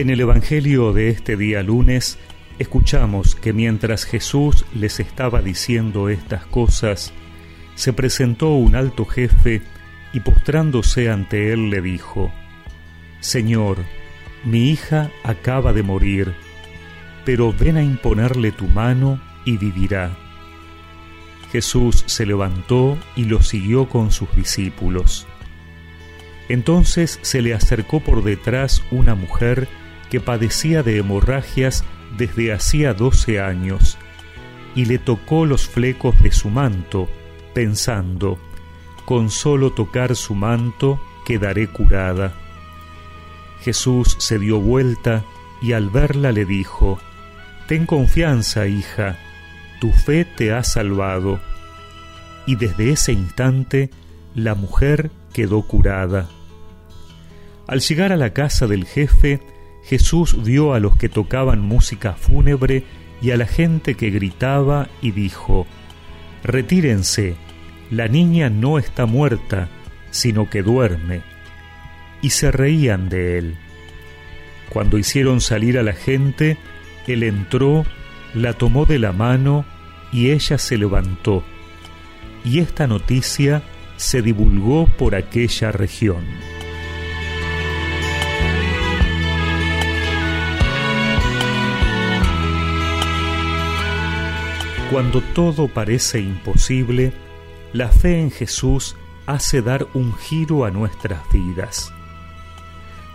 En el Evangelio de este día lunes, escuchamos que mientras Jesús les estaba diciendo estas cosas, se presentó un alto jefe y postrándose ante él le dijo, Señor, mi hija acaba de morir, pero ven a imponerle tu mano y vivirá. Jesús se levantó y lo siguió con sus discípulos. Entonces se le acercó por detrás una mujer que padecía de hemorragias desde hacía doce años, y le tocó los flecos de su manto, pensando, con solo tocar su manto quedaré curada. Jesús se dio vuelta y al verla le dijo, Ten confianza, hija, tu fe te ha salvado. Y desde ese instante la mujer quedó curada. Al llegar a la casa del jefe, Jesús vio a los que tocaban música fúnebre y a la gente que gritaba y dijo, Retírense, la niña no está muerta, sino que duerme. Y se reían de él. Cuando hicieron salir a la gente, él entró, la tomó de la mano y ella se levantó. Y esta noticia se divulgó por aquella región. Cuando todo parece imposible, la fe en Jesús hace dar un giro a nuestras vidas.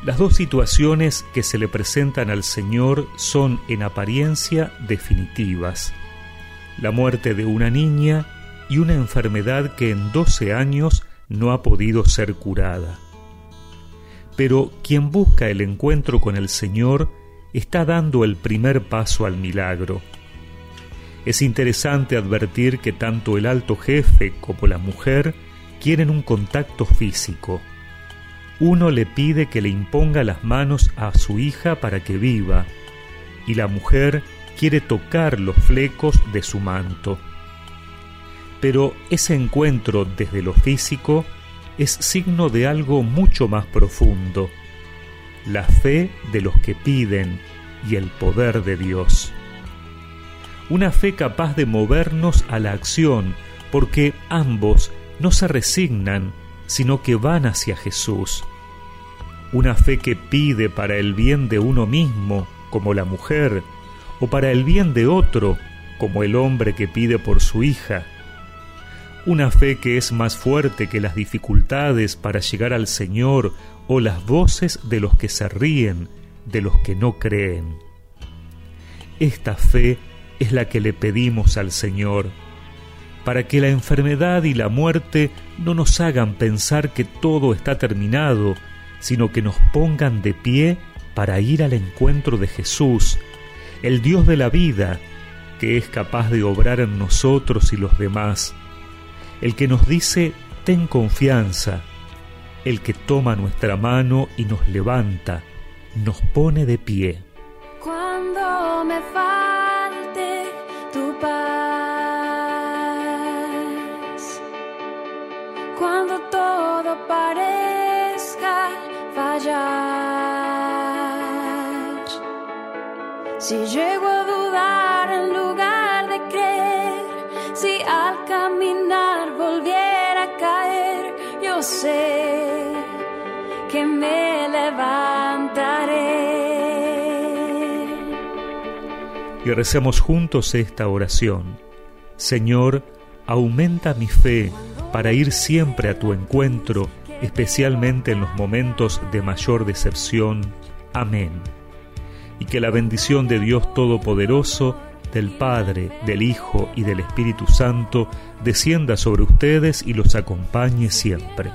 Las dos situaciones que se le presentan al Señor son en apariencia definitivas. La muerte de una niña y una enfermedad que en 12 años no ha podido ser curada. Pero quien busca el encuentro con el Señor está dando el primer paso al milagro es interesante advertir que tanto el alto jefe como la mujer quieren un contacto físico. Uno le pide que le imponga las manos a su hija para que viva, y la mujer quiere tocar los flecos de su manto. Pero ese encuentro desde lo físico es signo de algo mucho más profundo, la fe de los que piden y el poder de Dios una fe capaz de movernos a la acción, porque ambos no se resignan, sino que van hacia Jesús. Una fe que pide para el bien de uno mismo, como la mujer, o para el bien de otro, como el hombre que pide por su hija. Una fe que es más fuerte que las dificultades para llegar al Señor o las voces de los que se ríen, de los que no creen. Esta fe es la que le pedimos al Señor, para que la enfermedad y la muerte no nos hagan pensar que todo está terminado, sino que nos pongan de pie para ir al encuentro de Jesús, el Dios de la vida, que es capaz de obrar en nosotros y los demás, el que nos dice, ten confianza, el que toma nuestra mano y nos levanta, nos pone de pie. Cuando me todo parezca fallar. Si llego a dudar en lugar de creer, si al caminar volviera a caer, yo sé que me levantaré. y recemos juntos esta oración. Señor, aumenta mi fe para ir siempre a tu encuentro, especialmente en los momentos de mayor decepción. Amén. Y que la bendición de Dios Todopoderoso, del Padre, del Hijo y del Espíritu Santo descienda sobre ustedes y los acompañe siempre.